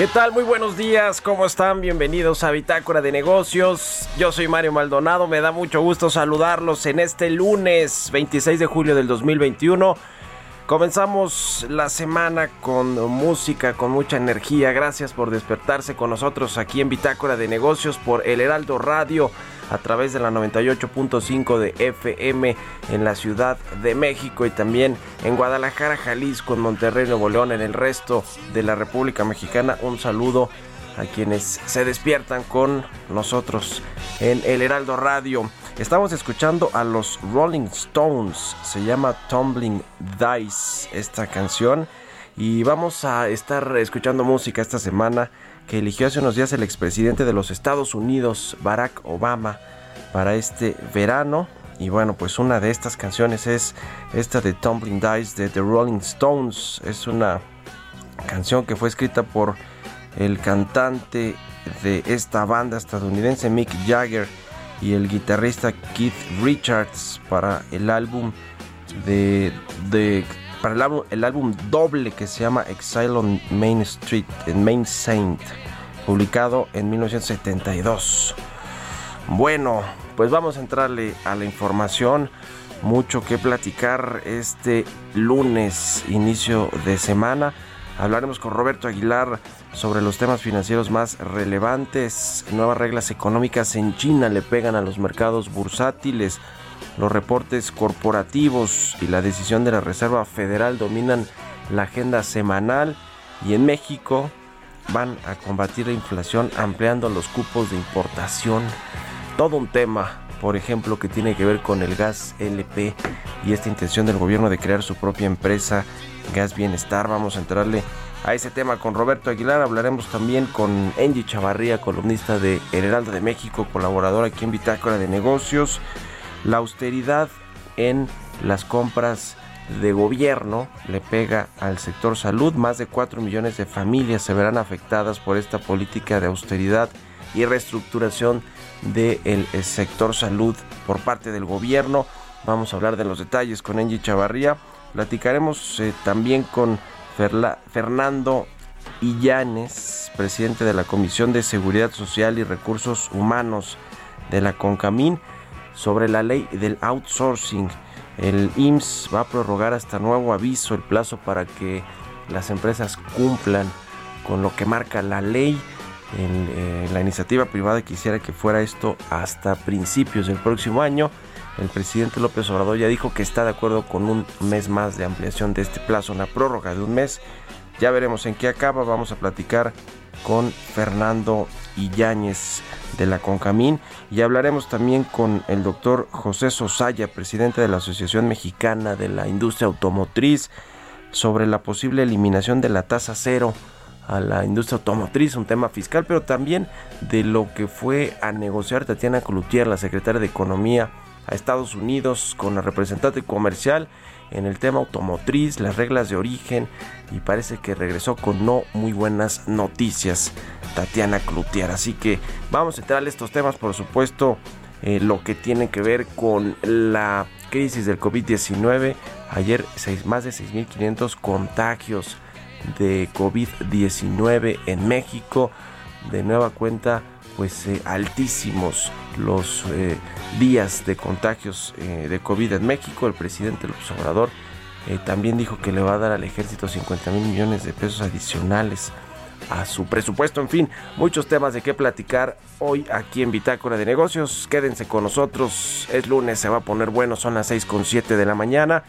¿Qué tal? Muy buenos días, ¿cómo están? Bienvenidos a Bitácora de Negocios. Yo soy Mario Maldonado, me da mucho gusto saludarlos en este lunes 26 de julio del 2021. Comenzamos la semana con música, con mucha energía. Gracias por despertarse con nosotros aquí en Bitácora de Negocios por El Heraldo Radio a través de la 98.5 de FM en la Ciudad de México y también en Guadalajara, Jalisco, en Monterrey, Nuevo León, en el resto de la República Mexicana. Un saludo a quienes se despiertan con nosotros en el Heraldo Radio. Estamos escuchando a los Rolling Stones, se llama Tumbling Dice esta canción y vamos a estar escuchando música esta semana que eligió hace unos días el expresidente de los Estados Unidos, Barack Obama, para este verano. Y bueno, pues una de estas canciones es esta de Tumbling Dice de The Rolling Stones. Es una canción que fue escrita por el cantante de esta banda estadounidense Mick Jagger y el guitarrista Keith Richards para el álbum de, para el álbum, el álbum doble que se llama Exile on Main Street en Main Saint publicado en 1972. Bueno, pues vamos a entrarle a la información. Mucho que platicar este lunes, inicio de semana. Hablaremos con Roberto Aguilar sobre los temas financieros más relevantes. Nuevas reglas económicas en China le pegan a los mercados bursátiles. Los reportes corporativos y la decisión de la Reserva Federal dominan la agenda semanal. Y en México, van a combatir la inflación ampliando los cupos de importación. Todo un tema, por ejemplo, que tiene que ver con el gas LP y esta intención del gobierno de crear su propia empresa, Gas Bienestar. Vamos a entrarle a ese tema con Roberto Aguilar. Hablaremos también con Angie Chavarría, columnista de El Heraldo de México, colaboradora aquí en Bitácora de Negocios. La austeridad en las compras de gobierno le pega al sector salud. Más de 4 millones de familias se verán afectadas por esta política de austeridad y reestructuración del sector salud por parte del gobierno. Vamos a hablar de los detalles con Angie Chavarría. Platicaremos eh, también con Fernando Illanes, presidente de la Comisión de Seguridad Social y Recursos Humanos de la CONCAMIN, sobre la ley del outsourcing el IMSS va a prorrogar hasta nuevo aviso el plazo para que las empresas cumplan con lo que marca la ley. Eh, la iniciativa privada quisiera que fuera esto hasta principios del próximo año. El presidente López Obrador ya dijo que está de acuerdo con un mes más de ampliación de este plazo, una prórroga de un mes. Ya veremos en qué acaba. Vamos a platicar con Fernando Yáñez de la Concamín. Y hablaremos también con el doctor José Sosaya, presidente de la Asociación Mexicana de la Industria Automotriz, sobre la posible eliminación de la tasa cero a la industria automotriz, un tema fiscal, pero también de lo que fue a negociar Tatiana Cloutier, la secretaria de Economía, a Estados Unidos con la representante comercial en el tema automotriz, las reglas de origen y parece que regresó con no muy buenas noticias Tatiana Cloutier. Así que vamos a entrar a estos temas, por supuesto, eh, lo que tiene que ver con la crisis del COVID-19. Ayer seis, más de 6.500 contagios de COVID-19 en México. De nueva cuenta, pues eh, altísimos los eh, días de contagios de COVID en México. El presidente López Obrador también dijo que le va a dar al ejército 50 mil millones de pesos adicionales a su presupuesto. En fin, muchos temas de qué platicar hoy aquí en Bitácora de Negocios. Quédense con nosotros. Es lunes, se va a poner bueno, son las 6 con 7 de la mañana.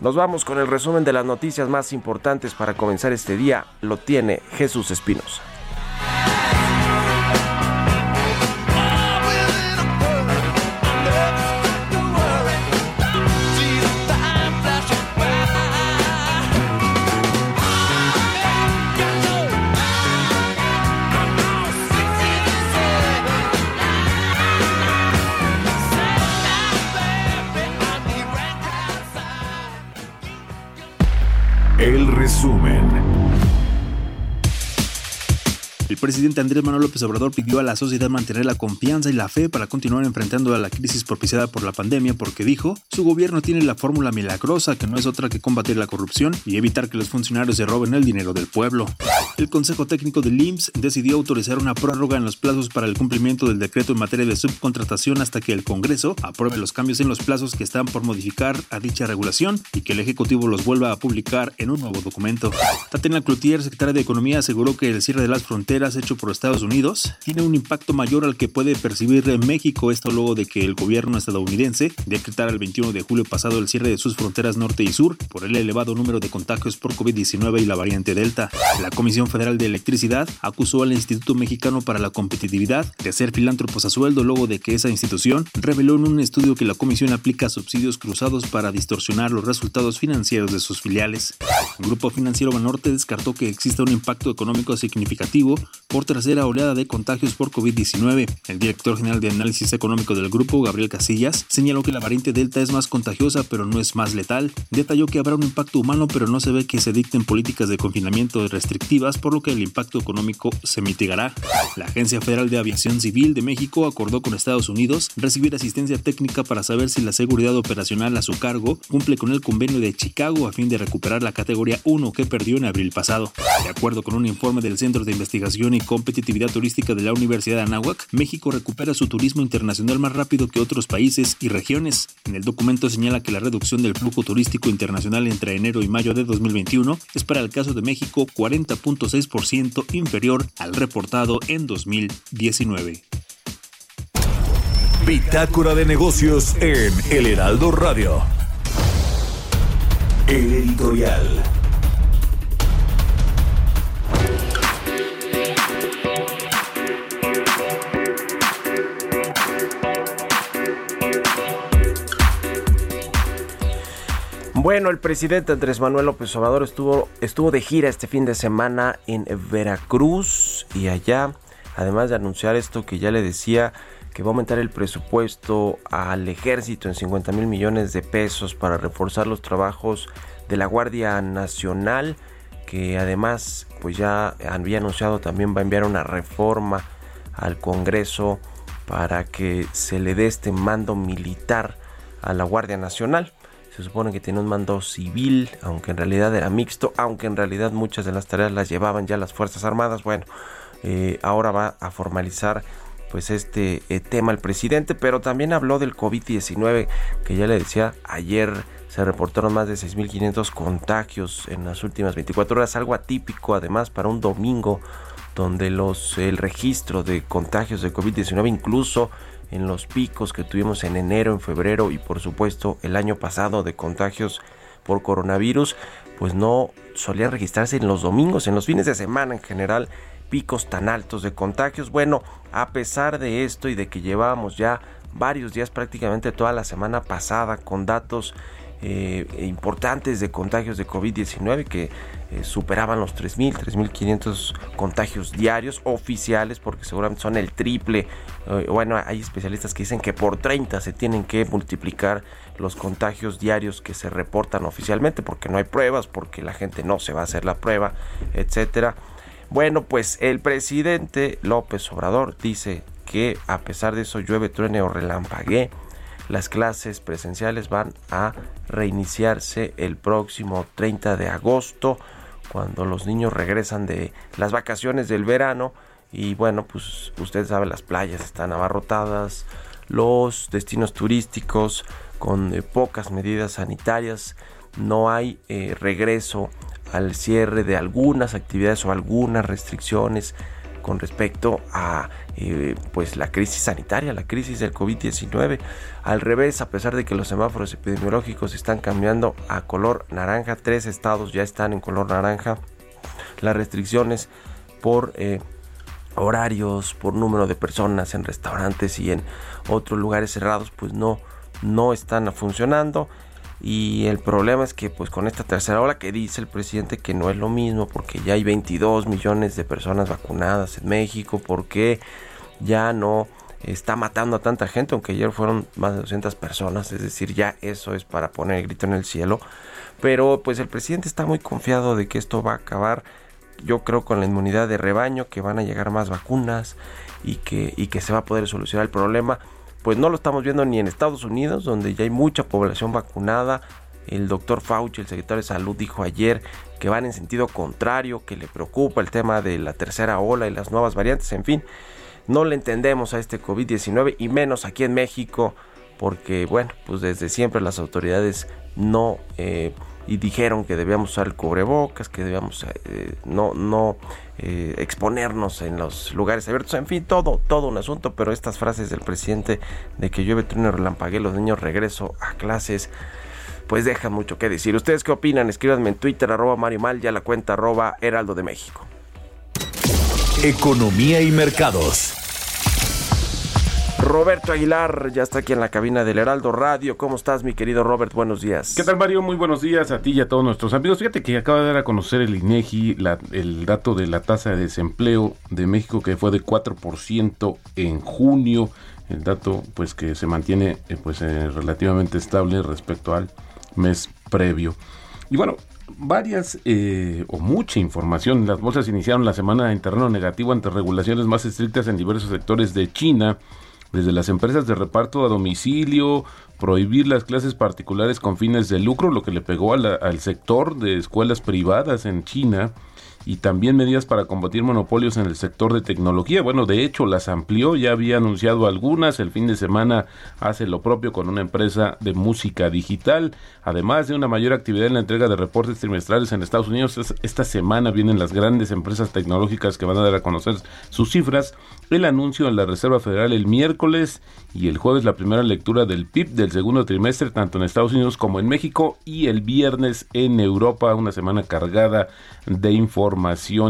Nos vamos con el resumen de las noticias más importantes para comenzar este día. Lo tiene Jesús Espinosa. Presidente Andrés Manuel López Obrador pidió a la sociedad mantener la confianza y la fe para continuar enfrentando a la crisis propiciada por la pandemia porque dijo, su gobierno tiene la fórmula milagrosa que no es otra que combatir la corrupción y evitar que los funcionarios se roben el dinero del pueblo. El Consejo Técnico del IMSS decidió autorizar una prórroga en los plazos para el cumplimiento del decreto en materia de subcontratación hasta que el Congreso apruebe los cambios en los plazos que están por modificar a dicha regulación y que el Ejecutivo los vuelva a publicar en un nuevo documento. Tatiana Cloutier, secretaria de Economía, aseguró que el cierre de las fronteras hecho por Estados Unidos tiene un impacto mayor al que puede percibir México, esto luego de que el gobierno estadounidense decretara el 21 de julio pasado el cierre de sus fronteras norte y sur por el elevado número de contagios por COVID-19 y la variante Delta. La Comisión Federal de Electricidad acusó al Instituto Mexicano para la Competitividad de ser filántropos a sueldo luego de que esa institución reveló en un estudio que la comisión aplica subsidios cruzados para distorsionar los resultados financieros de sus filiales. El Grupo Financiero Banorte descartó que exista un impacto económico significativo por tercera oleada de contagios por COVID-19. El director general de análisis económico del grupo, Gabriel Casillas, señaló que la variante Delta es más contagiosa pero no es más letal. Detalló que habrá un impacto humano pero no se ve que se dicten políticas de confinamiento restrictivas por lo que el impacto económico se mitigará. La Agencia Federal de Aviación Civil de México acordó con Estados Unidos recibir asistencia técnica para saber si la seguridad operacional a su cargo cumple con el convenio de Chicago a fin de recuperar la categoría 1 que perdió en abril pasado. De acuerdo con un informe del Centro de Investigación y Competitividad Turística de la Universidad de Anáhuac, México recupera su turismo internacional más rápido que otros países y regiones. En el documento señala que la reducción del flujo turístico internacional entre enero y mayo de 2021 es para el caso de México 40.6% inferior al reportado en 2019. Bitácora de negocios en El Heraldo Radio. El editorial. Bueno, el presidente Andrés Manuel López Obrador estuvo, estuvo de gira este fin de semana en Veracruz y allá, además de anunciar esto que ya le decía, que va a aumentar el presupuesto al ejército en 50 mil millones de pesos para reforzar los trabajos de la Guardia Nacional, que además pues ya había anunciado también va a enviar una reforma al Congreso para que se le dé este mando militar a la Guardia Nacional. Se supone que tiene un mando civil, aunque en realidad era mixto, aunque en realidad muchas de las tareas las llevaban ya las Fuerzas Armadas. Bueno, eh, ahora va a formalizar pues este eh, tema el presidente, pero también habló del COVID-19, que ya le decía, ayer se reportaron más de 6.500 contagios en las últimas 24 horas, algo atípico además para un domingo donde los el registro de contagios de COVID-19 incluso en los picos que tuvimos en enero, en febrero y por supuesto el año pasado de contagios por coronavirus, pues no solían registrarse en los domingos, en los fines de semana en general picos tan altos de contagios. Bueno, a pesar de esto y de que llevábamos ya varios días, prácticamente toda la semana pasada, con datos eh, importantes de contagios de COVID-19 que eh, superaban los 3.000, 3.500 contagios diarios oficiales, porque seguramente son el triple. Eh, bueno, hay especialistas que dicen que por 30 se tienen que multiplicar los contagios diarios que se reportan oficialmente, porque no hay pruebas, porque la gente no se va a hacer la prueba, etcétera. Bueno, pues el presidente López Obrador dice que a pesar de eso llueve, truene o relampaguee las clases presenciales van a reiniciarse el próximo 30 de agosto, cuando los niños regresan de las vacaciones del verano. Y bueno, pues usted sabe, las playas están abarrotadas, los destinos turísticos con eh, pocas medidas sanitarias, no hay eh, regreso al cierre de algunas actividades o algunas restricciones con respecto a eh, pues la crisis sanitaria, la crisis del COVID-19. Al revés, a pesar de que los semáforos epidemiológicos están cambiando a color naranja, tres estados ya están en color naranja. Las restricciones por eh, horarios, por número de personas en restaurantes y en otros lugares cerrados, pues no, no están funcionando. Y el problema es que pues con esta tercera ola que dice el presidente que no es lo mismo porque ya hay 22 millones de personas vacunadas en México, porque ya no está matando a tanta gente, aunque ayer fueron más de 200 personas, es decir, ya eso es para poner el grito en el cielo. Pero pues el presidente está muy confiado de que esto va a acabar, yo creo, con la inmunidad de rebaño, que van a llegar más vacunas y que, y que se va a poder solucionar el problema pues no lo estamos viendo ni en Estados Unidos, donde ya hay mucha población vacunada. El doctor Fauci, el secretario de Salud, dijo ayer que van en sentido contrario, que le preocupa el tema de la tercera ola y las nuevas variantes. En fin, no le entendemos a este COVID-19 y menos aquí en México, porque bueno, pues desde siempre las autoridades no... Eh, y dijeron que debíamos usar el cubrebocas, que debíamos eh, no, no eh, exponernos en los lugares abiertos, en fin, todo, todo un asunto, pero estas frases del presidente de que llueve, trueno, relampagué, los niños regreso a clases, pues dejan mucho que decir. ¿Ustedes qué opinan? Escríbanme en Twitter, arroba Mario Mal, ya la cuenta arroba Heraldo de México. Economía y mercados. Roberto Aguilar ya está aquí en la cabina del Heraldo Radio. ¿Cómo estás, mi querido Robert? Buenos días. ¿Qué tal, Mario? Muy buenos días a ti y a todos nuestros amigos. Fíjate que acaba de dar a conocer el INEGI el dato de la tasa de desempleo de México que fue de 4% en junio. El dato, pues, que se mantiene, eh, pues, eh, relativamente estable respecto al mes previo. Y bueno, varias eh, o mucha información. Las bolsas iniciaron la semana en terreno negativo ante regulaciones más estrictas en diversos sectores de China desde las empresas de reparto a domicilio, prohibir las clases particulares con fines de lucro, lo que le pegó al sector de escuelas privadas en China, y también medidas para combatir monopolios en el sector de tecnología. Bueno, de hecho las amplió, ya había anunciado algunas, el fin de semana hace lo propio con una empresa de música digital, además de una mayor actividad en la entrega de reportes trimestrales en Estados Unidos. Esta semana vienen las grandes empresas tecnológicas que van a dar a conocer sus cifras, el anuncio en la Reserva Federal el miércoles y el jueves la primera lectura del PIB del segundo trimestre tanto en Estados Unidos como en México y el viernes en Europa, una semana cargada de información.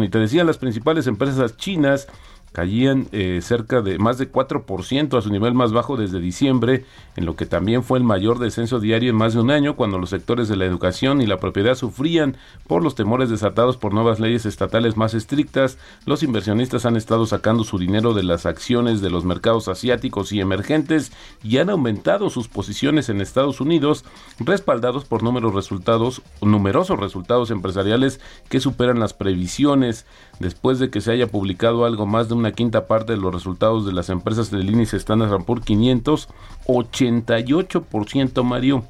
Y te decía, las principales empresas chinas caían eh, cerca de más de 4% a su nivel más bajo desde diciembre, en lo que también fue el mayor descenso diario en más de un año, cuando los sectores de la educación y la propiedad sufrían por los temores desatados por nuevas leyes estatales más estrictas. Los inversionistas han estado sacando su dinero de las acciones de los mercados asiáticos y emergentes y han aumentado sus posiciones en Estados Unidos, respaldados por números resultados, numerosos resultados empresariales que superan las previsiones después de que se haya publicado algo más de una quinta parte de los resultados de las empresas del índice Standard Poor's 500, 88% Mario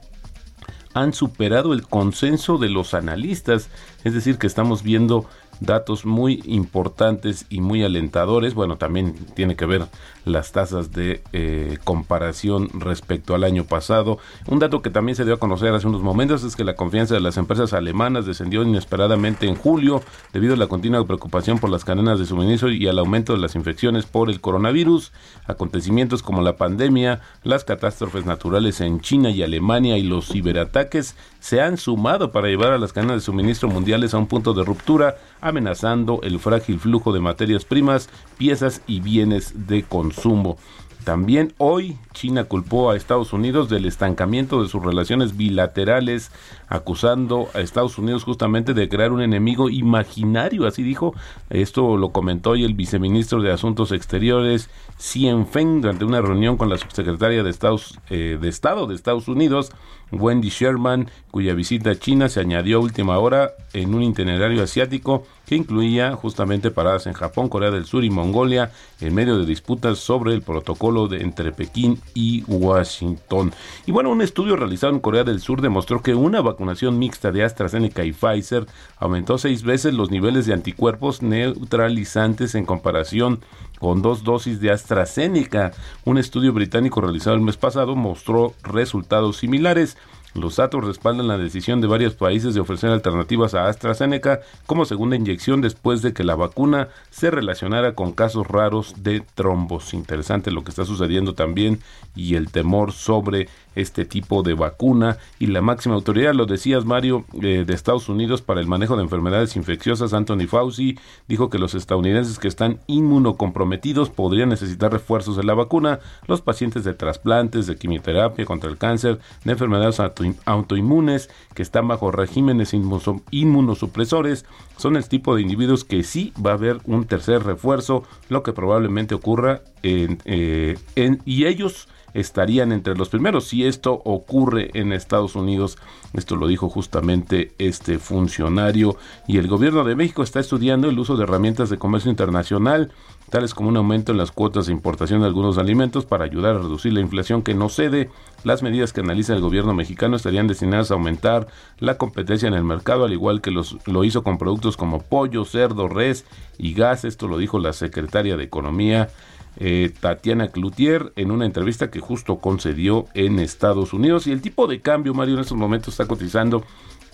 han superado el consenso de los analistas, es decir, que estamos viendo datos muy importantes y muy alentadores. Bueno, también tiene que ver las tasas de eh, comparación respecto al año pasado. Un dato que también se dio a conocer hace unos momentos es que la confianza de las empresas alemanas descendió inesperadamente en julio debido a la continua preocupación por las cadenas de suministro y al aumento de las infecciones por el coronavirus. Acontecimientos como la pandemia, las catástrofes naturales en China y Alemania y los ciberataques se han sumado para llevar a las cadenas de suministro mundiales a un punto de ruptura amenazando el frágil flujo de materias primas, piezas y bienes de consumo. También hoy China culpó a Estados Unidos del estancamiento de sus relaciones bilaterales, acusando a Estados Unidos justamente de crear un enemigo imaginario, así dijo. Esto lo comentó hoy el viceministro de Asuntos Exteriores, Xian Feng, durante una reunión con la subsecretaria de, Estados, eh, de Estado de Estados Unidos, Wendy Sherman, cuya visita a China se añadió a última hora en un itinerario asiático que incluía justamente paradas en Japón, Corea del Sur y Mongolia en medio de disputas sobre el protocolo de, entre Pekín y Washington. Y bueno, un estudio realizado en Corea del Sur demostró que una vacunación mixta de AstraZeneca y Pfizer aumentó seis veces los niveles de anticuerpos neutralizantes en comparación con dos dosis de AstraZeneca. Un estudio británico realizado el mes pasado mostró resultados similares. Los datos respaldan la decisión de varios países de ofrecer alternativas a AstraZeneca como segunda inyección después de que la vacuna se relacionara con casos raros de trombos. Interesante lo que está sucediendo también y el temor sobre este tipo de vacuna y la máxima autoridad, lo decías Mario, eh, de Estados Unidos para el manejo de enfermedades infecciosas, Anthony Fauci, dijo que los estadounidenses que están inmunocomprometidos podrían necesitar refuerzos de la vacuna, los pacientes de trasplantes, de quimioterapia contra el cáncer, de enfermedades autoinmunes que están bajo regímenes inmunosupresores, son el tipo de individuos que sí va a haber un tercer refuerzo, lo que probablemente ocurra en, eh, en y ellos estarían entre los primeros. Si esto ocurre en Estados Unidos, esto lo dijo justamente este funcionario, y el gobierno de México está estudiando el uso de herramientas de comercio internacional, tales como un aumento en las cuotas de importación de algunos alimentos para ayudar a reducir la inflación que no cede. Las medidas que analiza el gobierno mexicano estarían destinadas a aumentar la competencia en el mercado, al igual que los, lo hizo con productos como pollo, cerdo, res y gas. Esto lo dijo la secretaria de Economía eh, Tatiana Cloutier en una entrevista que justo concedió en Estados Unidos. Y el tipo de cambio, Mario, en estos momentos está cotizando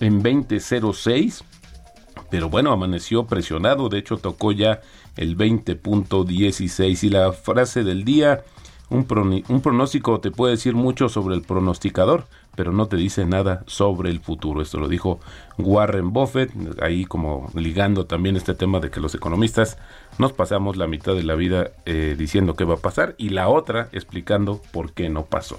en 20.06. Pero bueno, amaneció presionado, de hecho tocó ya el 20.16 y la frase del día, un, un pronóstico te puede decir mucho sobre el pronosticador, pero no te dice nada sobre el futuro. Esto lo dijo Warren Buffett, ahí como ligando también este tema de que los economistas nos pasamos la mitad de la vida eh, diciendo qué va a pasar y la otra explicando por qué no pasó.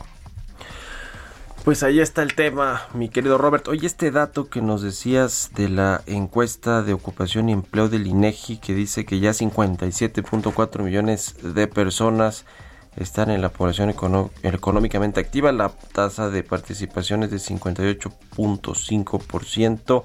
Pues ahí está el tema, mi querido Robert. Oye, este dato que nos decías de la encuesta de ocupación y empleo del INEGI que dice que ya 57.4 millones de personas están en la población económicamente activa. La tasa de participación es de 58.5%,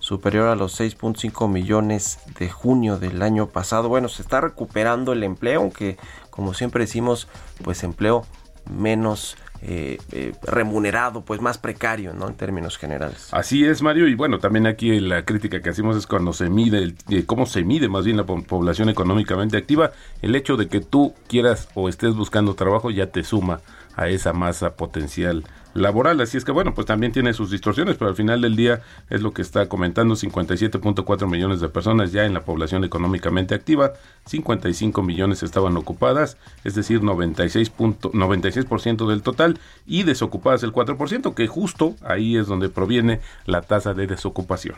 superior a los 6.5 millones de junio del año pasado. Bueno, se está recuperando el empleo, aunque como siempre decimos, pues empleo menos eh, eh, remunerado, pues más precario, ¿no? En términos generales. Así es, Mario, y bueno, también aquí la crítica que hacemos es cuando se mide, el, eh, cómo se mide más bien la población económicamente activa, el hecho de que tú quieras o estés buscando trabajo ya te suma a esa masa potencial laboral. Así es que bueno, pues también tiene sus distorsiones, pero al final del día es lo que está comentando, 57.4 millones de personas ya en la población económicamente activa, 55 millones estaban ocupadas, es decir, 96, 96% del total y desocupadas el 4%, que justo ahí es donde proviene la tasa de desocupación.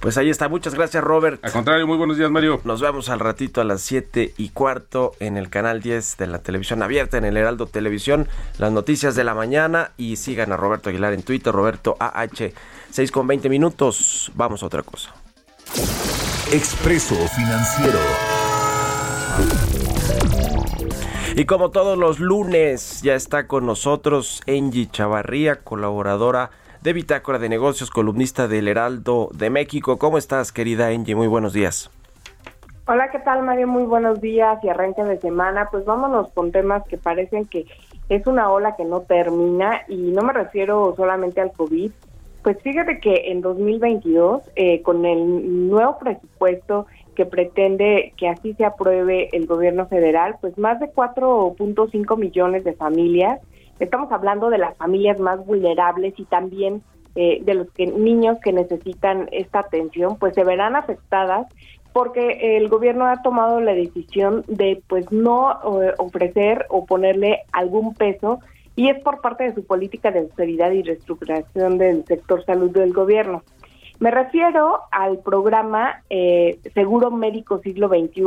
Pues ahí está, muchas gracias Robert. Al contrario, muy buenos días Mario. Nos vemos al ratito a las 7 y cuarto en el canal 10 de la televisión abierta, en el Heraldo Televisión, las noticias de la mañana y sigan a Roberto Aguilar en Twitter, Roberto AH, 6 con 20 minutos. Vamos a otra cosa. Expreso Financiero. Y como todos los lunes, ya está con nosotros Angie Chavarría, colaboradora de Bitácora de Negocios, columnista del Heraldo de México. ¿Cómo estás, querida Angie? Muy buenos días. Hola, ¿qué tal, Mario? Muy buenos días y arranque de semana. Pues vámonos con temas que parecen que es una ola que no termina y no me refiero solamente al COVID. Pues fíjate que en 2022, eh, con el nuevo presupuesto que pretende que así se apruebe el gobierno federal, pues más de 4.5 millones de familias Estamos hablando de las familias más vulnerables y también eh, de los que, niños que necesitan esta atención, pues se verán afectadas porque el gobierno ha tomado la decisión de pues no ofrecer o ponerle algún peso y es por parte de su política de austeridad y reestructuración del sector salud del gobierno. Me refiero al programa eh, Seguro Médico Siglo XXI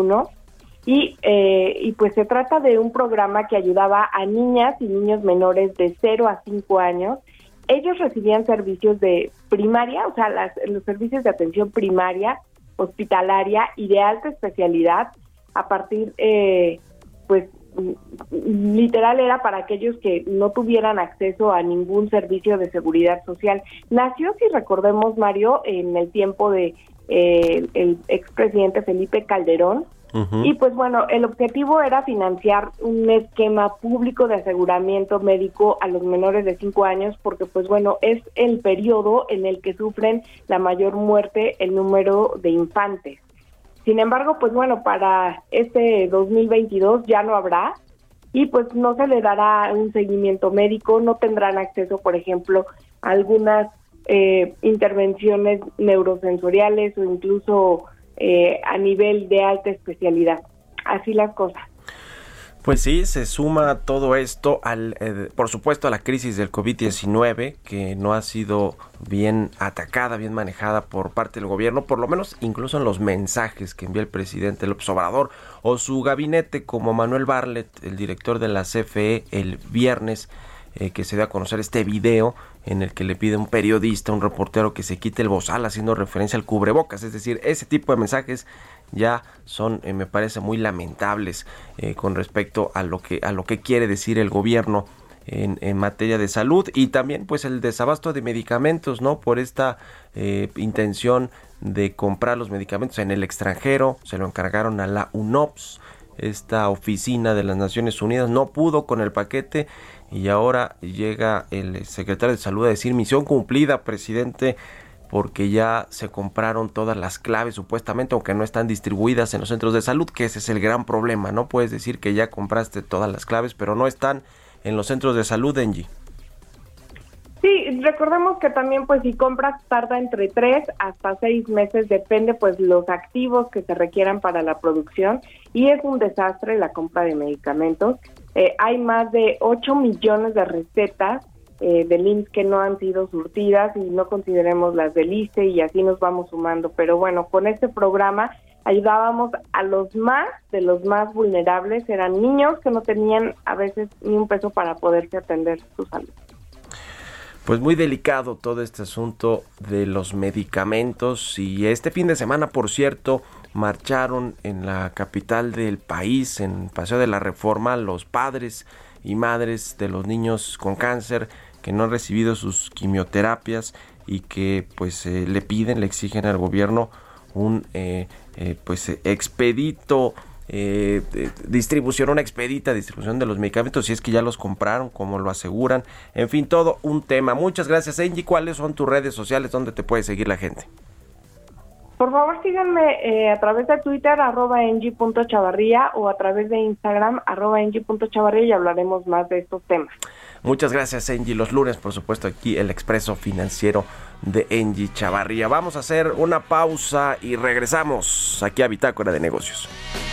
y, eh, y pues se trata de un programa que ayudaba a niñas y niños menores de 0 a 5 años. Ellos recibían servicios de primaria, o sea, los servicios de atención primaria, hospitalaria y de alta especialidad a partir, eh, pues, literal era para aquellos que no tuvieran acceso a ningún servicio de seguridad social. Nació, si recordemos, Mario, en el tiempo de eh, el expresidente Felipe Calderón, y pues bueno, el objetivo era financiar un esquema público de aseguramiento médico a los menores de 5 años porque pues bueno, es el periodo en el que sufren la mayor muerte el número de infantes. Sin embargo, pues bueno, para este 2022 ya no habrá y pues no se le dará un seguimiento médico, no tendrán acceso, por ejemplo, a algunas eh, intervenciones neurosensoriales o incluso eh, a nivel de alta especialidad. Así las cosas. Pues sí, se suma todo esto al, eh, por supuesto, a la crisis del COVID-19 que no ha sido bien atacada, bien manejada por parte del gobierno, por lo menos incluso en los mensajes que envía el presidente López Obrador o su gabinete, como Manuel Barlet, el director de la CFE, el viernes eh, que se dio a conocer este video en el que le pide un periodista, un reportero que se quite el bozal haciendo referencia al cubrebocas. Es decir, ese tipo de mensajes ya son, eh, me parece, muy lamentables eh, con respecto a lo que a lo que quiere decir el gobierno en, en, materia de salud y también pues el desabasto de medicamentos, ¿no? Por esta intención de comprar los medicamentos en el extranjero, se lo encargaron a la UNOPS, esta oficina de las Naciones Unidas, no pudo con el paquete y ahora llega el secretario de salud a decir misión cumplida, presidente, porque ya se compraron todas las claves supuestamente, aunque no están distribuidas en los centros de salud, que ese es el gran problema, no puedes decir que ya compraste todas las claves, pero no están en los centros de salud, Engie. Sí, recordemos que también pues si compras tarda entre tres hasta seis meses, depende pues los activos que se requieran para la producción y es un desastre la compra de medicamentos. Eh, hay más de 8 millones de recetas eh, de LIMS que no han sido surtidas y no consideremos las del ISTE y así nos vamos sumando. Pero bueno, con este programa ayudábamos a los más de los más vulnerables, eran niños que no tenían a veces ni un peso para poderse atender su salud. Pues muy delicado todo este asunto de los medicamentos. Y este fin de semana, por cierto, marcharon en la capital del país, en Paseo de la Reforma, los padres y madres de los niños con cáncer que no han recibido sus quimioterapias y que pues eh, le piden, le exigen al gobierno un eh, eh, pues expedito distribución, una expedita distribución de los medicamentos, si es que ya los compraron, como lo aseguran. En fin, todo un tema. Muchas gracias, Angie. ¿Cuáles son tus redes sociales donde te puede seguir la gente? Por favor, síganme eh, a través de Twitter, arroba chavarría o a través de Instagram, arroba chavarría y hablaremos más de estos temas. Muchas gracias, Engie. Los lunes, por supuesto, aquí el expreso financiero de Engie Chavarría. Vamos a hacer una pausa y regresamos aquí a Bitácora de Negocios.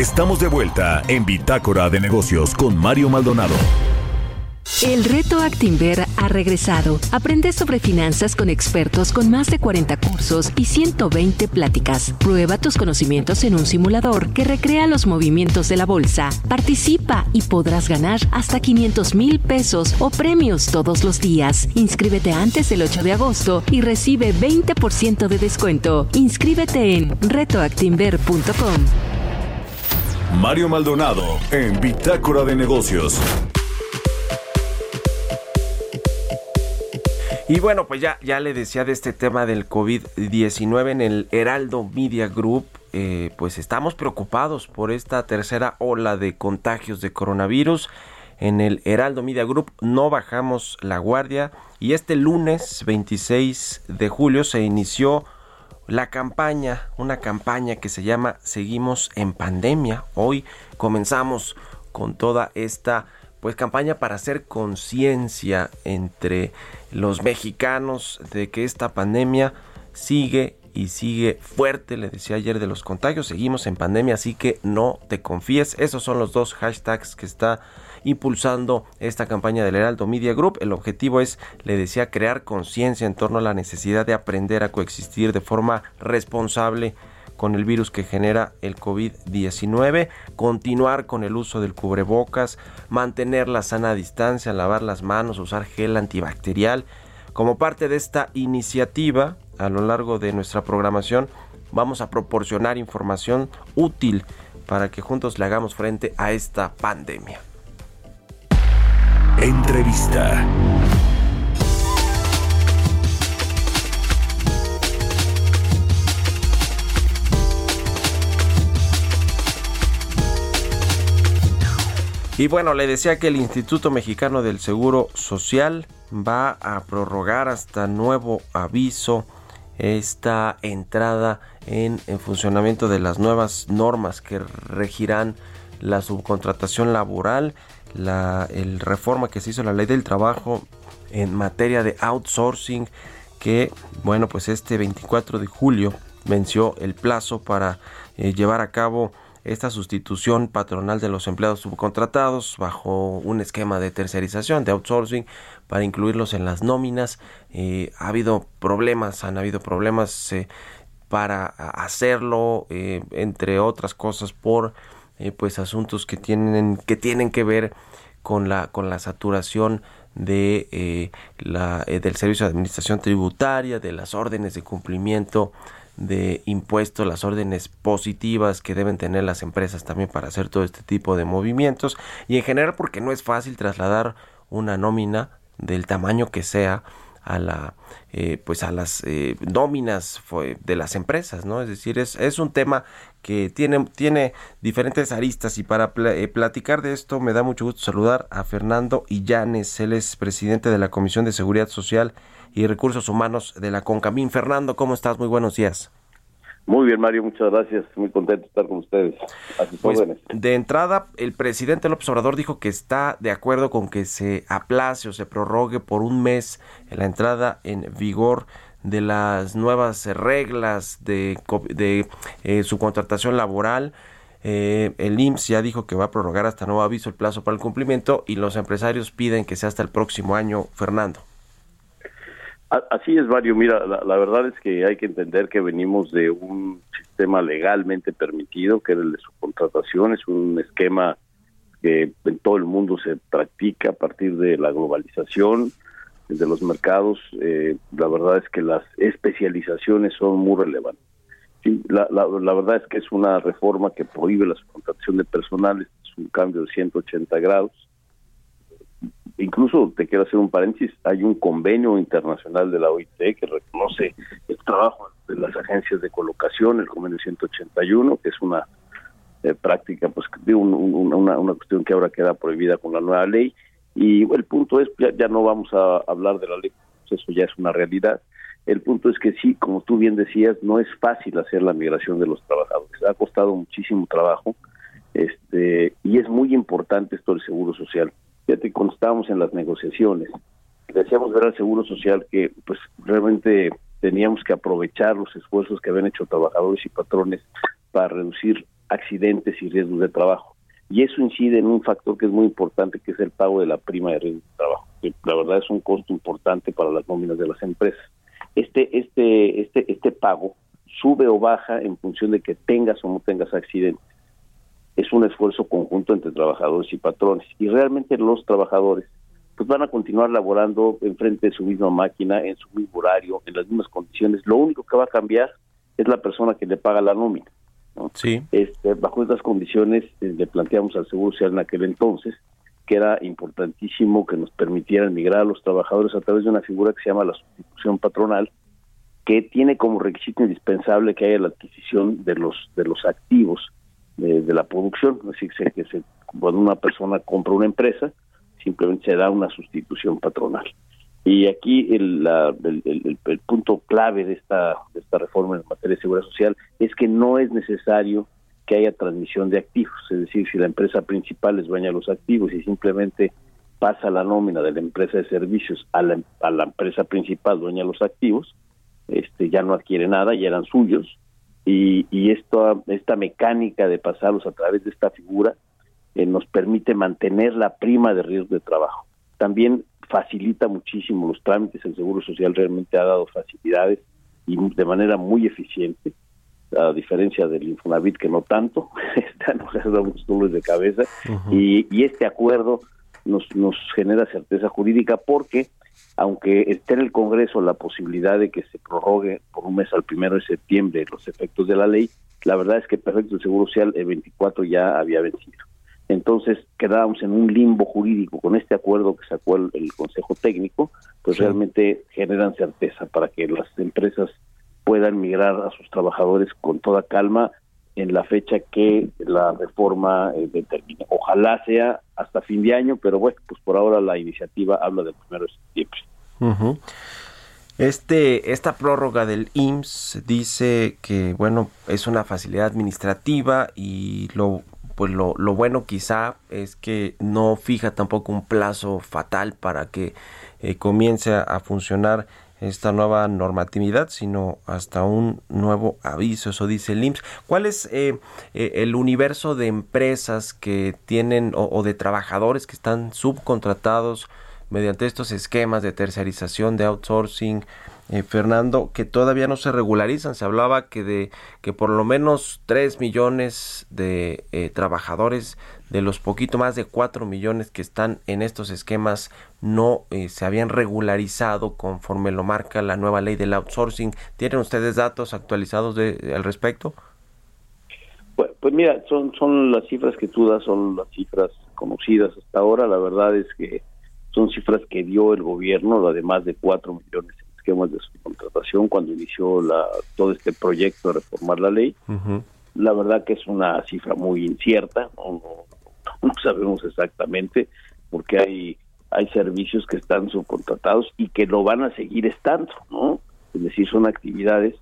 Estamos de vuelta en Bitácora de Negocios con Mario Maldonado. El reto Actinver ha regresado. Aprende sobre finanzas con expertos con más de 40 cursos y 120 pláticas. Prueba tus conocimientos en un simulador que recrea los movimientos de la bolsa. Participa y podrás ganar hasta 500 mil pesos o premios todos los días. Inscríbete antes del 8 de agosto y recibe 20% de descuento. Inscríbete en retoactinver.com. Mario Maldonado en Bitácora de Negocios. Y bueno, pues ya, ya le decía de este tema del COVID-19 en el Heraldo Media Group. Eh, pues estamos preocupados por esta tercera ola de contagios de coronavirus. En el Heraldo Media Group no bajamos la guardia y este lunes 26 de julio se inició la campaña, una campaña que se llama Seguimos en Pandemia. Hoy comenzamos con toda esta pues campaña para hacer conciencia entre los mexicanos de que esta pandemia sigue y sigue fuerte, le decía ayer de los contagios, seguimos en pandemia, así que no te confíes. Esos son los dos hashtags que está impulsando esta campaña del Heraldo Media Group. El objetivo es, le decía, crear conciencia en torno a la necesidad de aprender a coexistir de forma responsable con el virus que genera el COVID-19, continuar con el uso del cubrebocas, mantener la sana distancia, lavar las manos, usar gel antibacterial. Como parte de esta iniciativa, a lo largo de nuestra programación, vamos a proporcionar información útil para que juntos le hagamos frente a esta pandemia. Entrevista. Y bueno, le decía que el Instituto Mexicano del Seguro Social va a prorrogar hasta nuevo aviso esta entrada en, funcionamiento de las nuevas normas que regirán la subcontratación laboral, la reforma que se hizo la ley del trabajo en materia de outsourcing que bueno pues este 24 de julio venció el plazo para eh, llevar a cabo esta sustitución patronal de los empleados subcontratados bajo un esquema de tercerización, de outsourcing, para incluirlos en las nóminas. Eh, ha habido problemas, han habido problemas eh, para hacerlo, eh, entre otras cosas, por pues asuntos que tienen que tienen que ver con la con la saturación de la del servicio de administración tributaria, de las órdenes de cumplimiento de impuestos, las órdenes positivas que deben tener las empresas también para hacer todo este tipo de movimientos. Y en general porque no es fácil trasladar una nómina del tamaño que sea a la eh, pues a las eh, nóminas de las empresas no es decir es, es un tema que tiene tiene diferentes aristas. Y para eh, platicar de esto me da mucho gusto saludar a Fernando Illanes. Él es presidente de la Comisión de Seguridad Social y Recursos Humanos de la CONCAMIN. Fernando, ¿cómo estás? Muy buenos días. Muy bien, Mario, muchas gracias. Muy contento de estar con ustedes. Pues, de entrada, el presidente López Obrador dijo que está de acuerdo con que se aplace o se prorrogue por un mes la entrada en vigor de las nuevas reglas de, de eh, su contratación laboral. Eh, el IMSS ya dijo que va a prorrogar hasta nuevo aviso el plazo para el cumplimiento y los empresarios piden que sea hasta el próximo año. Fernando. Así es, Mario. Mira, la, verdad es que hay que entender que venimos de un sistema legalmente permitido, que era el de su contratación. Es un esquema que en todo el mundo se practica a partir de la globalización de los mercados. Eh, la verdad es que las especializaciones son muy relevantes. la, la, verdad es que es una reforma que prohíbe la subcontratación de personal. Es un cambio de 180 grados incluso te quiero hacer un paréntesis, hay un convenio internacional de la OIT que reconoce el trabajo de las agencias de colocación, el convenio 181, que es una eh, práctica, pues una, una cuestión que ahora queda prohibida con la nueva ley. Y el punto es, ya, ya no vamos a hablar de la ley, pues eso ya es una realidad. El punto es que sí, como tú bien decías, no es fácil hacer la migración de los trabajadores. Ha costado muchísimo trabajo este y es muy importante esto del seguro social Fíjate, cuando estábamos en las negociaciones, decíamos ver al Seguro Social que pues realmente teníamos que aprovechar los esfuerzos que habían hecho trabajadores y patrones para reducir accidentes y riesgos de trabajo. Y eso incide en un factor que es muy importante, que es el pago de la prima de riesgo de trabajo, que la verdad es un costo importante para las nóminas de las empresas. Este, este, este, este pago sube o baja en función de que tengas o no tengas accidentes es un esfuerzo conjunto entre trabajadores y patrones y realmente los trabajadores pues van a continuar laborando enfrente de su misma máquina, en su mismo horario, en las mismas condiciones. Lo único que va a cambiar es la persona que le paga la nómina. Sí. Este, bajo estas condiciones eh, le planteamos al Seguro Social en aquel entonces que era importantísimo que nos permitieran migrar a los trabajadores a través de una figura que se llama la sustitución patronal, que tiene como requisito indispensable que haya la adquisición de los de los activos de, la producción, así que se, cuando una persona compra una empresa, simplemente se da una sustitución patronal. Y aquí el, el, punto clave de esta, de esta reforma en materia de seguridad social es que no es necesario que haya transmisión de activos, es decir, si la empresa principal es dueña de los activos y simplemente pasa la nómina de la empresa de servicios a la, a la empresa principal dueña de los activos, este ya no adquiere nada, ya eran suyos, y, y esto, esta mecánica de pasarlos a través de esta figura eh, nos permite mantener la prima de riesgo de trabajo. También facilita muchísimo los trámites, el Seguro Social realmente ha dado facilidades y de manera muy eficiente, a diferencia del Infonavit que no tanto, está nos da muchos dolores de cabeza y, y, este acuerdo nos, nos genera certeza jurídica porque aunque esté en el Congreso la posibilidad de que se prorrogue por un mes al primero de septiembre los efectos de la ley, la verdad es que el perfecto del Seguro Social el 24 ya había vencido. Entonces quedábamos en un limbo jurídico con este acuerdo que sacó el, Consejo Técnico, pues realmente generan certeza para que las empresas puedan migrar a sus trabajadores con toda calma en la fecha que la reforma eh, determine. Ojalá sea hasta fin de año, pero bueno, pues por ahora la iniciativa habla del primero de septiembre. Este, esta prórroga del IMSS dice que, bueno, es una facilidad administrativa y lo pues lo, lo, bueno quizá es que no fija tampoco un plazo fatal para que eh, comience a, funcionar esta nueva normatividad, sino hasta un nuevo aviso, eso dice el IMSS. ¿Cuál es eh, eh, el universo de empresas que tienen o, de trabajadores que están subcontratados mediante estos esquemas de tercerización, de outsourcing, eh, Fernando, que todavía no se regularizan. Se hablaba que de que por lo menos 3 millones de trabajadores de los poquito más de 4 millones que están en estos esquemas no eh, se habían regularizado conforme lo marca la nueva ley del outsourcing. ¿Tienen ustedes datos actualizados de, al respecto? Pues, pues mira, son, son las cifras que tú das, son las cifras conocidas hasta ahora. La verdad es que son cifras que dio el gobierno, además de 4 millones esquemas de subcontratación cuando inició la, todo este proyecto de reformar la ley. La verdad que es una cifra muy incierta, no, no, sabemos exactamente, porque hay, hay servicios que están subcontratados y que lo van a seguir estando, ¿no? Es decir, son actividades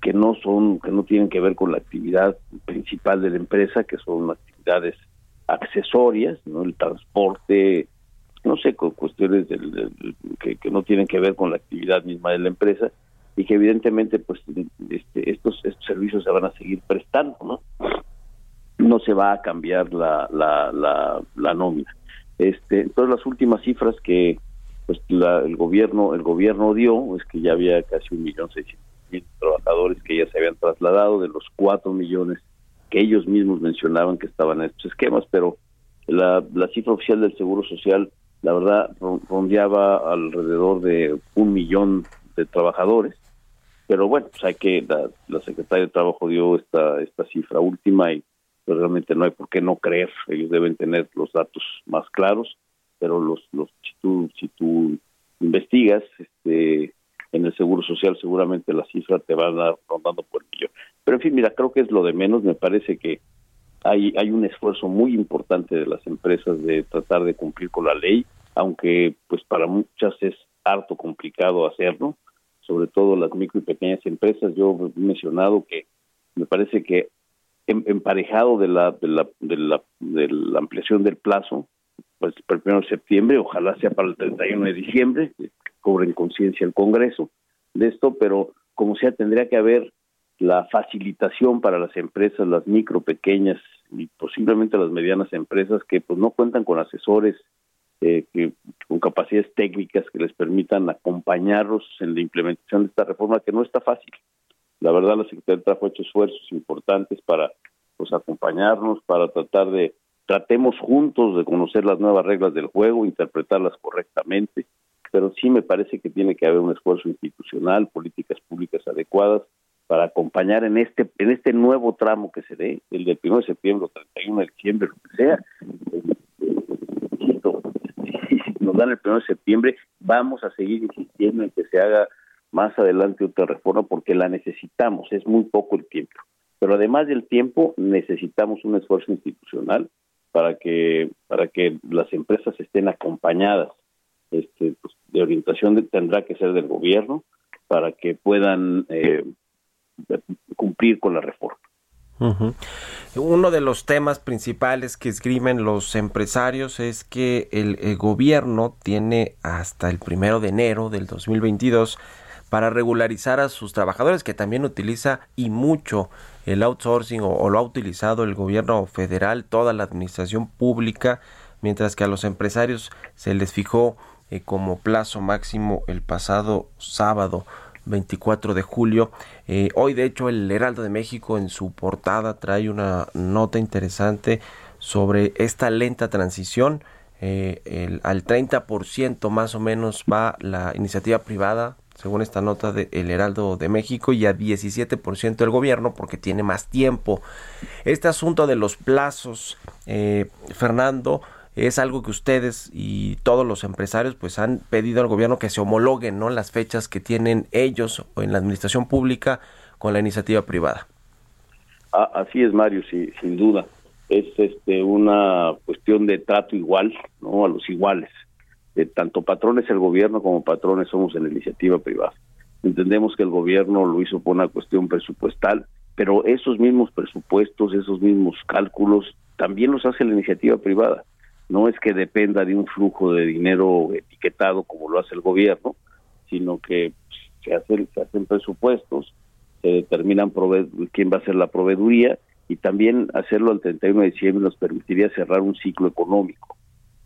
que no son, que no tienen que ver con la actividad principal de la empresa, que son actividades accesorias, ¿no? El transporte, no sé, con cuestiones del, que, no tienen que ver con la actividad misma de la empresa y que evidentemente pues este, estos, estos servicios se van a seguir prestando, ¿no? Se va a cambiar la, la, la, la nómina. Este, entonces las últimas cifras que pues el gobierno el gobierno dio es que ya había casi un millón seiscientos mil trabajadores que ya se habían trasladado de los cuatro millones que ellos mismos mencionaban que estaban en estos esquemas, pero la, la cifra oficial del Seguro Social la verdad rondeaba alrededor de un millón de trabajadores, pero bueno, pues hay que, la, la Secretaría de Trabajo dio esta, esta cifra última y pues realmente no hay por qué no creer, ellos deben tener los datos más claros, pero los, los si tú, si tú investigas este en el Seguro Social seguramente la cifra te va a dar rondando por millón. Pero en fin, mira, creo que es lo de menos, me parece que hay, hay un esfuerzo muy importante de las empresas de tratar de cumplir con la ley, aunque pues para muchas es harto complicado hacerlo, sobre todo las micro y pequeñas empresas. Yo he mencionado que me parece que emparejado de la, de la, de la, ampliación del plazo, pues para el 1 de septiembre, ojalá sea para el 31 de diciembre, cobren conciencia el Congreso de esto, pero como sea, tendría que haber la facilitación para las empresas, las micro, pequeñas y posiblemente las medianas empresas que pues no cuentan con asesores eh, que, con capacidades técnicas que les permitan acompañarlos en la implementación de esta reforma que no está fácil. La verdad la Secretaría ha hecho esfuerzos importantes para pues acompañarnos, para tratar de tratemos juntos de conocer las nuevas reglas del juego, interpretarlas correctamente, pero sí me parece que tiene que haber un esfuerzo institucional, políticas públicas adecuadas para acompañar en este en este nuevo tramo que se dé, el del 1 de septiembre o 31 de diciembre, lo que sea. Si nos dan el 1 de septiembre, vamos a seguir insistiendo en que se haga más adelante otra reforma porque la necesitamos, es muy poco el tiempo. Pero además del tiempo, necesitamos un esfuerzo institucional para que para que las empresas estén acompañadas este, pues, de orientación tendrá que ser del gobierno para que puedan eh, cumplir con la reforma. Uno de los temas principales que esgrimen los empresarios es que el, gobierno tiene hasta el primero de enero del 2022 para regularizar a sus trabajadores, que también utiliza y mucho el outsourcing o, lo ha utilizado el gobierno federal, toda la administración pública, mientras que a los empresarios se les fijó eh, como plazo máximo el pasado sábado 24 de julio. Eh, hoy, de hecho, el Heraldo de México en su portada trae una nota interesante sobre esta lenta transición. Eh, el, al 30% más o menos va la iniciativa privada, según esta nota del El Heraldo de México, y a 17% el gobierno porque tiene más tiempo. Este asunto de los plazos, eh, Fernando, es algo que ustedes y todos los empresarios pues han pedido al gobierno que se homologuen ¿no? las fechas que tienen ellos o en la administración pública con la iniciativa privada. Ah, así es Mario, sí, sin duda. Es este una cuestión de trato igual, ¿no? A los iguales. Tanto patrones el gobierno como patrones somos en la iniciativa privada. Entendemos que el gobierno lo hizo por una cuestión presupuestal, pero esos mismos presupuestos, esos mismos cálculos, también los hace la iniciativa privada no es que dependa de un flujo de dinero etiquetado como lo hace el gobierno, sino que se hacen, se hacen presupuestos, se determinan quién va a ser la proveeduría y también hacerlo al 31 de diciembre nos permitiría cerrar un ciclo económico,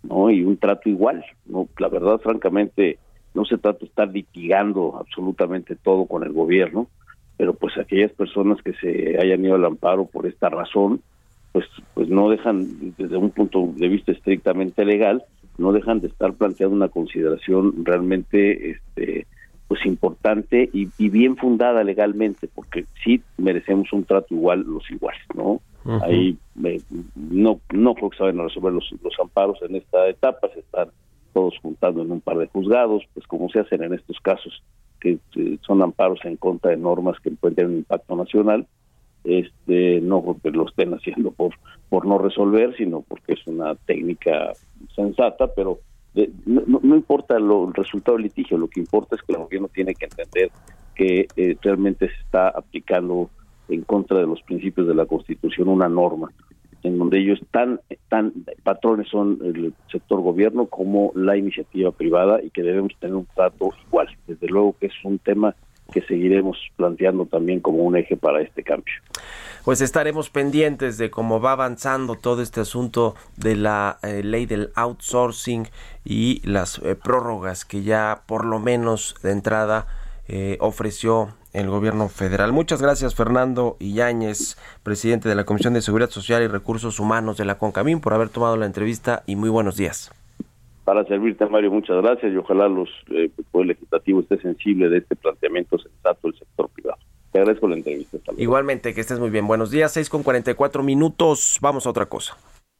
¿no? Y un trato igual, ¿no? La verdad, francamente, no se trata de estar litigando absolutamente todo con el gobierno, pero pues aquellas personas que se hayan ido al amparo por esta razón, pues pues no dejan desde un punto de vista estrictamente legal no dejan de estar planteando una consideración realmente este pues importante y, bien fundada legalmente porque sí merecemos un trato igual los iguales no ahí no no creo que saben resolver los, los amparos en esta etapa se están todos juntando en un par de juzgados pues como se hacen en estos casos que son amparos en contra de normas que pueden tener un impacto nacional este no porque lo estén haciendo por por no resolver sino porque es una técnica sensata pero no, importa lo, el resultado del litigio lo que importa es que el gobierno tiene que entender que eh, realmente se está aplicando en contra de los principios de la constitución una norma en donde ellos tan tan patrones son el sector gobierno como la iniciativa privada y que debemos tener un trato igual desde luego que es un tema que seguiremos planteando también como un eje para este cambio. Pues estaremos pendientes de cómo va avanzando todo este asunto de la eh, ley del outsourcing y las eh, prórrogas que ya por lo menos de entrada eh, ofreció el gobierno federal. Muchas gracias Fernando Iñáñez, presidente de la Comisión de Seguridad Social y Recursos Humanos de la CONCAMIN, por haber tomado la entrevista y muy buenos días para servirte, Mario. Muchas gracias y ojalá los, eh, el legislativo esté sensible de este planteamiento sensato del sector privado. Te agradezco la entrevista. Igualmente, que estés muy bien. Buenos días, 6 con 44 minutos. Vamos a otra cosa.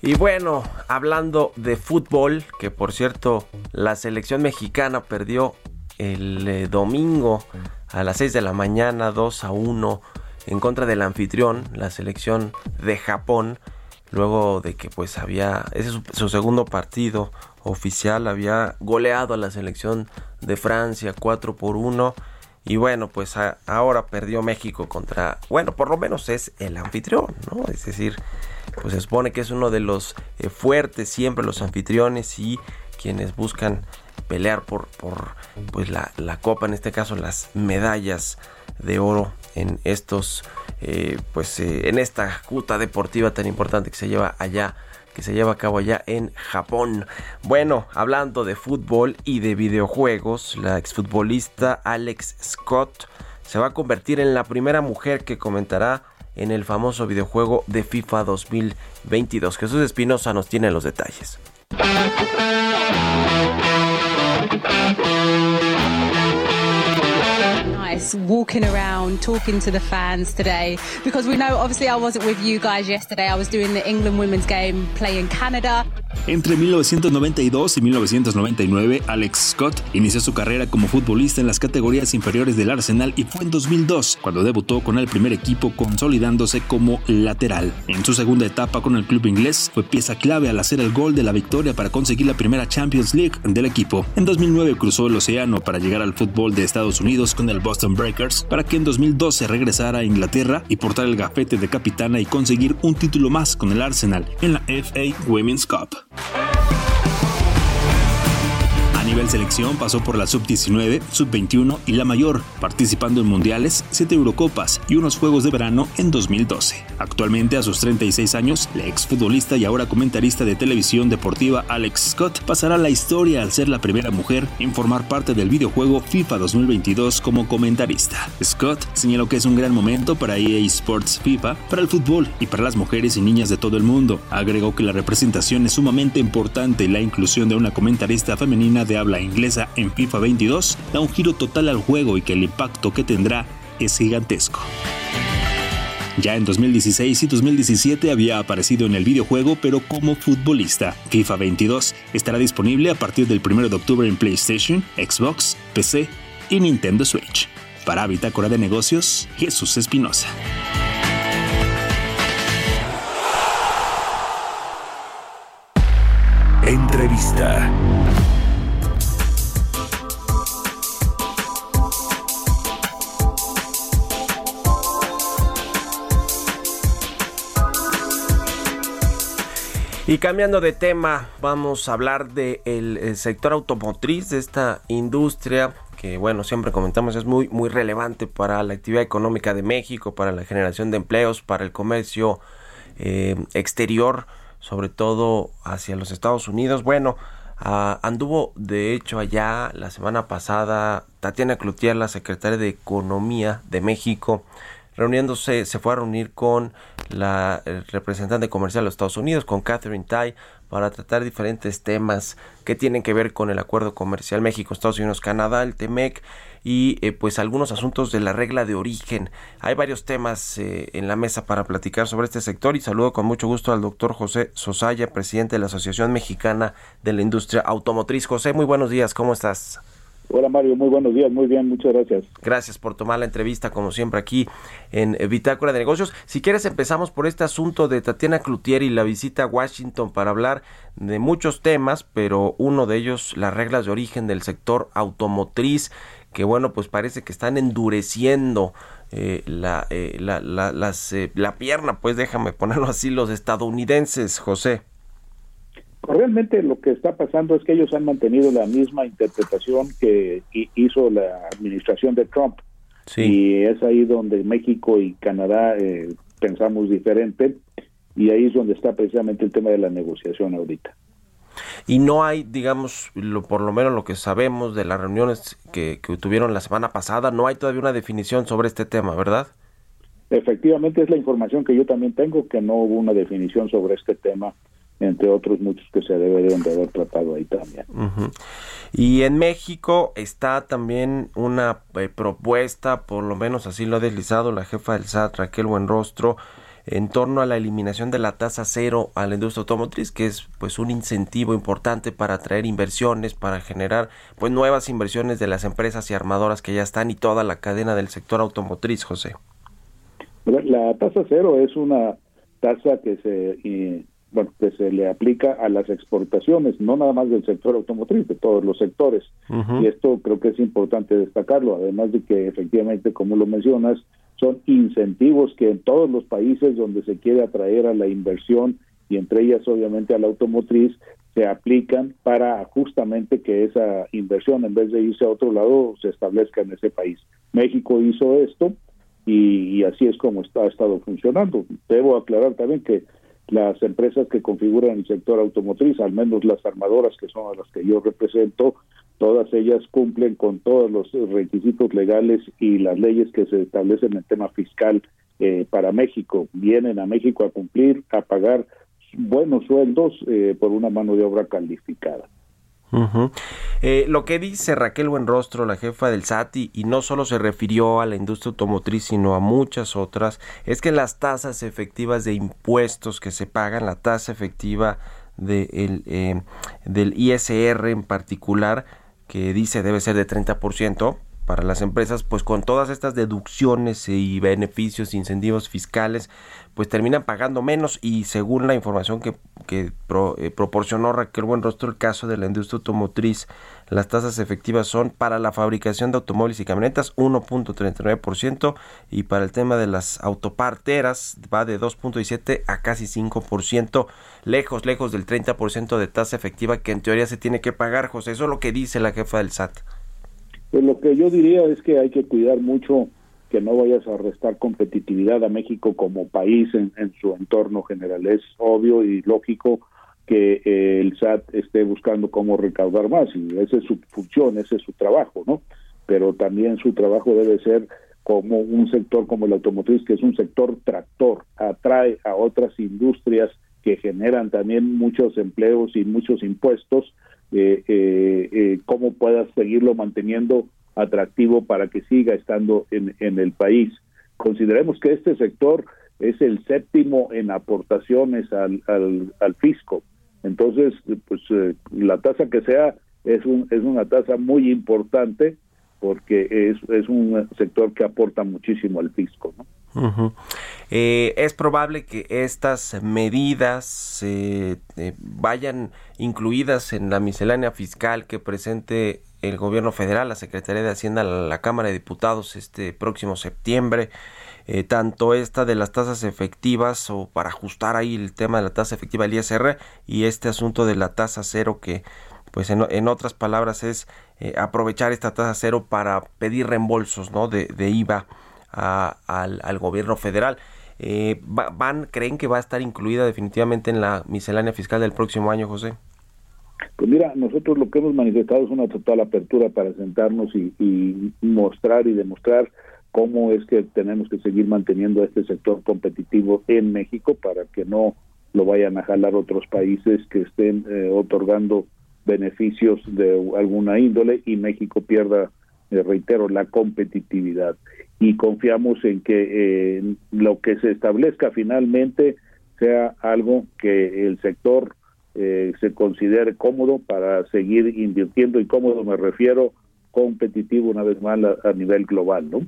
Y bueno, hablando de fútbol, que por cierto la selección mexicana perdió el eh, domingo a las 6 de la mañana 2 a 1 en contra del anfitrión, la selección de Japón, luego de que pues había, ese es su, segundo partido oficial, había goleado a la selección de Francia 4 por 1 y bueno, pues ahora perdió México contra, bueno, por lo menos es el anfitrión, ¿no? Es decir, pues se supone que es uno de los eh, fuertes siempre los anfitriones y quienes buscan pelear por, por pues la, copa, en este caso las medallas de oro en estos eh, pues eh, en esta juta deportiva tan importante que se lleva allá que se lleva a cabo allá en Japón. Bueno, hablando de fútbol y de videojuegos, la exfutbolista Alex Scott se va a convertir en la primera mujer que comentará en el famoso videojuego de FIFA 2022. Jesús Espinosa nos tiene los detalles. Walking around, talking to the fans today because we know obviously I wasn't with you guys yesterday. I was doing the England women's game Canada. Entre 1992 y 1999, Alex Scott inició su carrera como futbolista en las categorías inferiores del Arsenal y fue en 2002 cuando debutó con el primer equipo consolidándose como lateral. En su segunda etapa con el club inglés fue pieza clave al hacer el gol de la victoria para conseguir la primera Champions League del equipo. En 2009 cruzó el océano para llegar al fútbol de Estados Unidos con el Boston Para que en 2012 regresara a Inglaterra y portar el gafete de capitana y conseguir un título más con el Arsenal en la FA Women's Cup nivel selección pasó por la sub-19, sub-21 y la mayor, participando en mundiales, 7 Eurocopas y unos Juegos de Verano en 2012. Actualmente, a sus 36 años, la exfutbolista y ahora comentarista de televisión deportiva Alex Scott pasará la historia al ser la primera mujer en formar parte del videojuego FIFA 2022 como comentarista. Scott señaló que es un gran momento para EA Sports FIFA, para el fútbol y para las mujeres y niñas de todo el mundo. Agregó que la representación es sumamente importante y la inclusión de una comentarista femenina de habla inglesa en FIFA 22 da un giro total al juego y que el impacto que tendrá es gigantesco. Ya en 2016 y 2017 había aparecido en el videojuego, pero como futbolista. FIFA 22 estará disponible a partir del 1 de octubre en PlayStation, Xbox, PC y Nintendo Switch. Para Bitácora de Negocios, Jesús Espinosa. Entrevista. Y cambiando de tema, vamos a hablar del eh, sector automotriz, de esta industria que, bueno, siempre comentamos es muy, muy relevante para la actividad económica de México, para la generación de empleos, para el comercio eh, exterior, sobre todo hacia los Estados Unidos. Bueno, ah, anduvo de hecho allá la semana pasada Tatiana Cloutier, la secretaria de Economía de México, reuniéndose, se fue a reunir con la representante comercial de los Estados Unidos, con Catherine Tai, para tratar diferentes temas que tienen que ver con el acuerdo comercial México, Estados Unidos, Canadá, el TEMEC y eh, pues algunos asuntos de la regla de origen. Hay varios temas eh, en la mesa para platicar sobre este sector y saludo con mucho gusto al doctor José Sosaya, presidente de la Asociación Mexicana de la Industria Automotriz. José, muy buenos días, ¿cómo estás? Hola Mario, muy buenos días, muy bien, muchas gracias. Gracias por tomar la entrevista, como siempre, aquí en Bitácora de Negocios. Si quieres, empezamos por este asunto de Tatiana Cloutier y la visita a Washington para hablar de muchos temas, pero uno de ellos, las reglas de origen del sector automotriz, que bueno, pues parece que están endureciendo eh, la, eh, la, la, eh, la pierna, pues déjame ponerlo así, los estadounidenses, José. Realmente lo que está pasando es que ellos han mantenido la misma interpretación que hizo la administración de Trump. Y es ahí donde México y Canadá eh, pensamos diferente y ahí es donde está precisamente el tema de la negociación ahorita. Y no hay, digamos, lo, por lo menos lo que sabemos de las reuniones que, que tuvieron la semana pasada, no hay todavía una definición sobre este tema, ¿verdad? Efectivamente es la información que yo también tengo, que no hubo una definición sobre este tema entre otros muchos que se deberían de haber tratado ahí también. Y en México está también una eh, propuesta, por lo menos así lo ha deslizado la jefa del SAT, Raquel Buenrostro, en torno a la eliminación de la tasa cero a la industria automotriz, que es pues un incentivo importante para atraer inversiones, para generar pues nuevas inversiones de las empresas y armadoras que ya están y toda la cadena del sector automotriz, José. La tasa cero es una tasa que se bueno, que se le aplica a las exportaciones, no nada más del sector automotriz, de todos los sectores. Y esto creo que es importante destacarlo, además de que efectivamente, como lo mencionas, son incentivos que en todos los países donde se quiere atraer a la inversión y entre ellas obviamente a la automotriz, se aplican para justamente que esa inversión en vez de irse a otro lado se establezca en ese país. México hizo esto y, así es como está, ha estado funcionando. Debo aclarar también que las empresas que configuran el sector automotriz, al menos las armadoras que son las que yo represento, todas ellas cumplen con todos los requisitos legales y las leyes que se establecen en tema fiscal eh, para México. Vienen a México a cumplir, a pagar buenos sueldos eh, por una mano de obra calificada. Eh, lo que dice Raquel Buenrostro, la jefa del SATI, y no solo se refirió a la industria automotriz, sino a muchas otras, es que las tasas efectivas de impuestos que se pagan, la tasa efectiva eh, del ISR en particular, que dice debe ser de 30%, para las empresas, pues con todas estas deducciones y beneficios, incentivos fiscales, pues terminan pagando menos y según la información que, que eh, proporcionó Raquel Buenrostro, el caso de la industria automotriz, las tasas efectivas son para la fabricación de automóviles y camionetas 1.39% y para el tema de las autoparteras va de 2.17 a casi 5%, lejos, lejos del 30% de tasa efectiva que en teoría se tiene que pagar, José. Eso es lo que dice la jefa del SAT. Pues lo que yo diría es que hay que cuidar mucho que no vayas a restar competitividad a México como país en, su entorno general. Es obvio y lógico que eh, el SAT esté buscando cómo recaudar más y esa es su función, ese es su trabajo, ¿no? Pero también su trabajo debe ser como un sector como el automotriz, que es un sector tractor, atrae a otras industrias que generan también muchos empleos y muchos impuestos eh, eh, eh, cómo puedas seguirlo manteniendo atractivo para que siga estando en, en el país. Consideremos que este sector es el séptimo en aportaciones al, al, fisco. Entonces, pues eh, la tasa que sea es, un, es una tasa muy importante porque es, es un sector que aporta muchísimo al fisco. ¿no? Eh, es probable que estas medidas eh, vayan incluidas en la miscelánea fiscal que presente el gobierno federal, la Secretaría de Hacienda, la, Cámara de Diputados este próximo septiembre. Eh, tanto esta de las tasas efectivas o para ajustar ahí el tema de la tasa efectiva del ISR y este asunto de la tasa cero que pues en, otras palabras es aprovechar esta tasa cero para pedir reembolsos ¿no? de IVA al, gobierno federal. Eh, van, ¿Creen que va a estar incluida definitivamente en la miscelánea fiscal del próximo año, José? Pues mira, nosotros lo que hemos manifestado es una total apertura para sentarnos y, mostrar y demostrar cómo es que tenemos que seguir manteniendo este sector competitivo en México para que no lo vayan a jalar otros países que estén eh, otorgando beneficios de alguna índole y México pierda, eh, reitero, la competitividad y confiamos en que eh, lo que se establezca finalmente sea algo que el sector eh, se considere cómodo para seguir invirtiendo y cómodo me refiero competitivo una vez más a, nivel global, ¿no?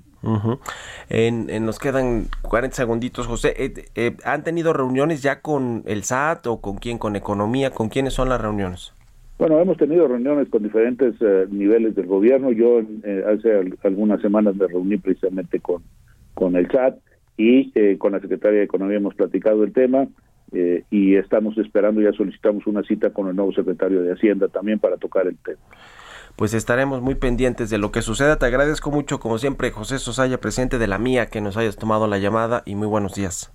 en, nos quedan 40 segunditos, José. Eh, ¿Han tenido reuniones ya con el SAT o con quién? ¿Con economía? ¿Con quiénes son las reuniones? Bueno, hemos tenido reuniones con diferentes eh, niveles del gobierno. Yo eh, hace algunas semanas me reuní precisamente con, con el SAT y eh, con la Secretaría de Economía hemos platicado el tema y estamos esperando, ya solicitamos una cita con el nuevo secretario de Hacienda también para tocar el tema. Pues estaremos muy pendientes de lo que suceda. Te agradezco mucho, como siempre, José Sosaya, presidente de la mía, que nos hayas tomado la llamada y muy buenos días.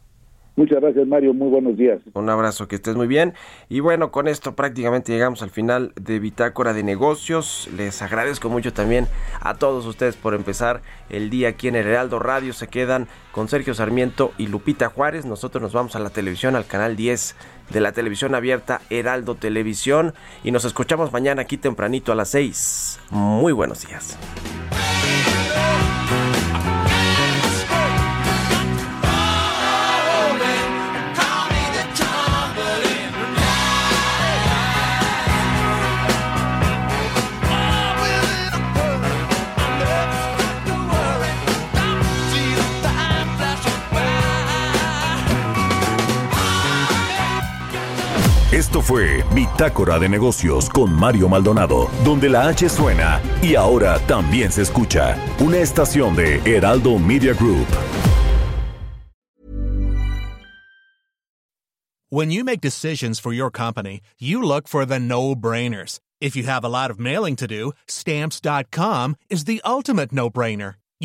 Muchas gracias, Mario. Muy buenos días. Un abrazo, que estés muy bien. Y bueno, con esto prácticamente llegamos al final de Bitácora de Negocios. Les agradezco mucho también a todos ustedes por empezar el día aquí en el Heraldo Radio. Se quedan con Sergio Sarmiento y Lupita Juárez. Nosotros nos vamos a la televisión, al canal 10 de la televisión abierta Heraldo Televisión. Y nos escuchamos mañana aquí tempranito a las 6. Muy buenos días. Esto fue Bitácora de Negocios con Mario Maldonado, donde la H suena y ahora también se escucha. Una estación de Heraldo Media Group. When you make decisions for your company, you look for the no-brainers. If you have a lot of mailing to do, stamps.com is the ultimate no-brainer.